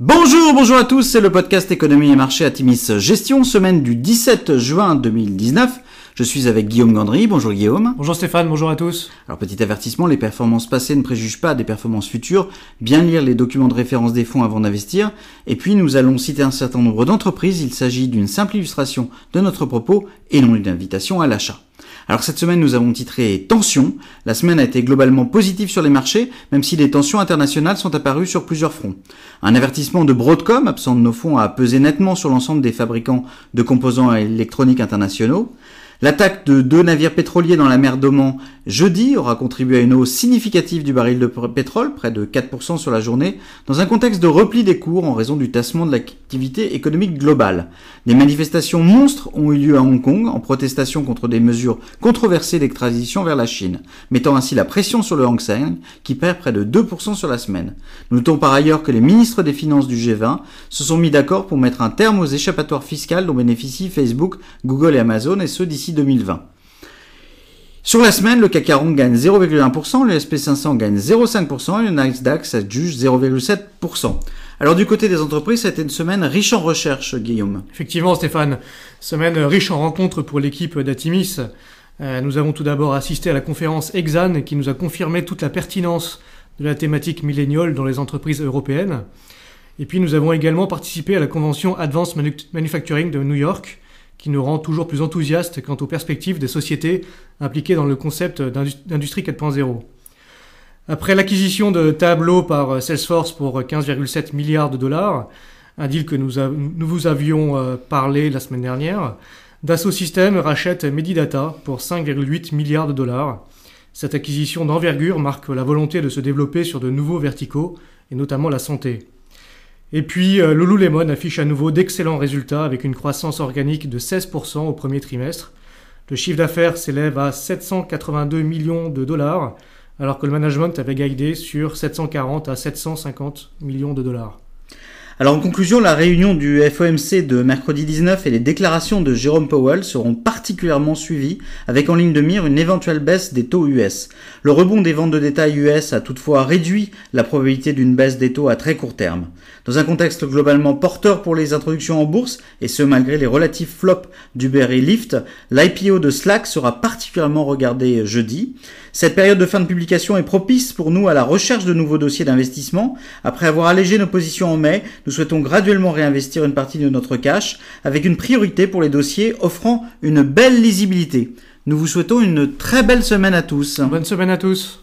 Bonjour, bonjour à tous, c'est le podcast Économie et Marché à Timis Gestion, semaine du 17 juin 2019. Je suis avec Guillaume Gandry. Bonjour Guillaume. Bonjour Stéphane, bonjour à tous. Alors petit avertissement, les performances passées ne préjugent pas des performances futures. Bien lire les documents de référence des fonds avant d'investir. Et puis nous allons citer un certain nombre d'entreprises. Il s'agit d'une simple illustration de notre propos et non d'une invitation à l'achat. Alors cette semaine, nous avons titré Tension. La semaine a été globalement positive sur les marchés, même si les tensions internationales sont apparues sur plusieurs fronts. Un avertissement de Broadcom, absent de nos fonds, a pesé nettement sur l'ensemble des fabricants de composants électroniques internationaux. L'attaque de deux navires pétroliers dans la mer d'Oman jeudi aura contribué à une hausse significative du baril de pétrole, près de 4% sur la journée, dans un contexte de repli des cours en raison du tassement de l'activité économique globale. Des manifestations monstres ont eu lieu à Hong Kong en protestation contre des mesures controversées d'extradition vers la Chine, mettant ainsi la pression sur le Hang Seng, qui perd près de 2% sur la semaine. Notons par ailleurs que les ministres des Finances du G20 se sont mis d'accord pour mettre un terme aux échappatoires fiscales dont bénéficient Facebook, Google et Amazon, et ce d'ici 2020. Sur la semaine, le CAC 40 gagne 0,1%, le SP500 gagne 0,5% et le Nasdaq s'adjuge 0,7%. Alors du côté des entreprises, ça a été une semaine riche en recherche, Guillaume. Effectivement, Stéphane, semaine riche en rencontres pour l'équipe d'Atimis. Euh, nous avons tout d'abord assisté à la conférence Exane qui nous a confirmé toute la pertinence de la thématique milléniale dans les entreprises européennes. Et puis nous avons également participé à la convention Advanced Manufacturing de New York qui nous rend toujours plus enthousiastes quant aux perspectives des sociétés impliquées dans le concept d'industrie 4.0. Après l'acquisition de Tableau par Salesforce pour 15,7 milliards de dollars, un deal que nous, nous vous avions euh, parlé la semaine dernière, Dassault Systèmes rachète Medidata pour 5,8 milliards de dollars. Cette acquisition d'envergure marque la volonté de se développer sur de nouveaux verticaux, et notamment la santé. Et puis euh, Lululemon affiche à nouveau d'excellents résultats avec une croissance organique de 16% au premier trimestre. Le chiffre d'affaires s'élève à 782 millions de dollars, alors que le management avait guidé sur 740 à 750 millions de dollars. Alors en conclusion, la réunion du FOMC de mercredi 19 et les déclarations de Jérôme Powell seront particulièrement suivies, avec en ligne de mire une éventuelle baisse des taux US. Le rebond des ventes de détail US a toutefois réduit la probabilité d'une baisse des taux à très court terme. Dans un contexte globalement porteur pour les introductions en bourse, et ce malgré les relatifs flops d'Uber et Lyft, l'IPO de Slack sera particulièrement regardé jeudi. Cette période de fin de publication est propice pour nous à la recherche de nouveaux dossiers d'investissement. Après avoir allégé nos positions en mai, nous souhaitons graduellement réinvestir une partie de notre cash avec une priorité pour les dossiers offrant une belle lisibilité. Nous vous souhaitons une très belle semaine à tous. Bonne semaine à tous.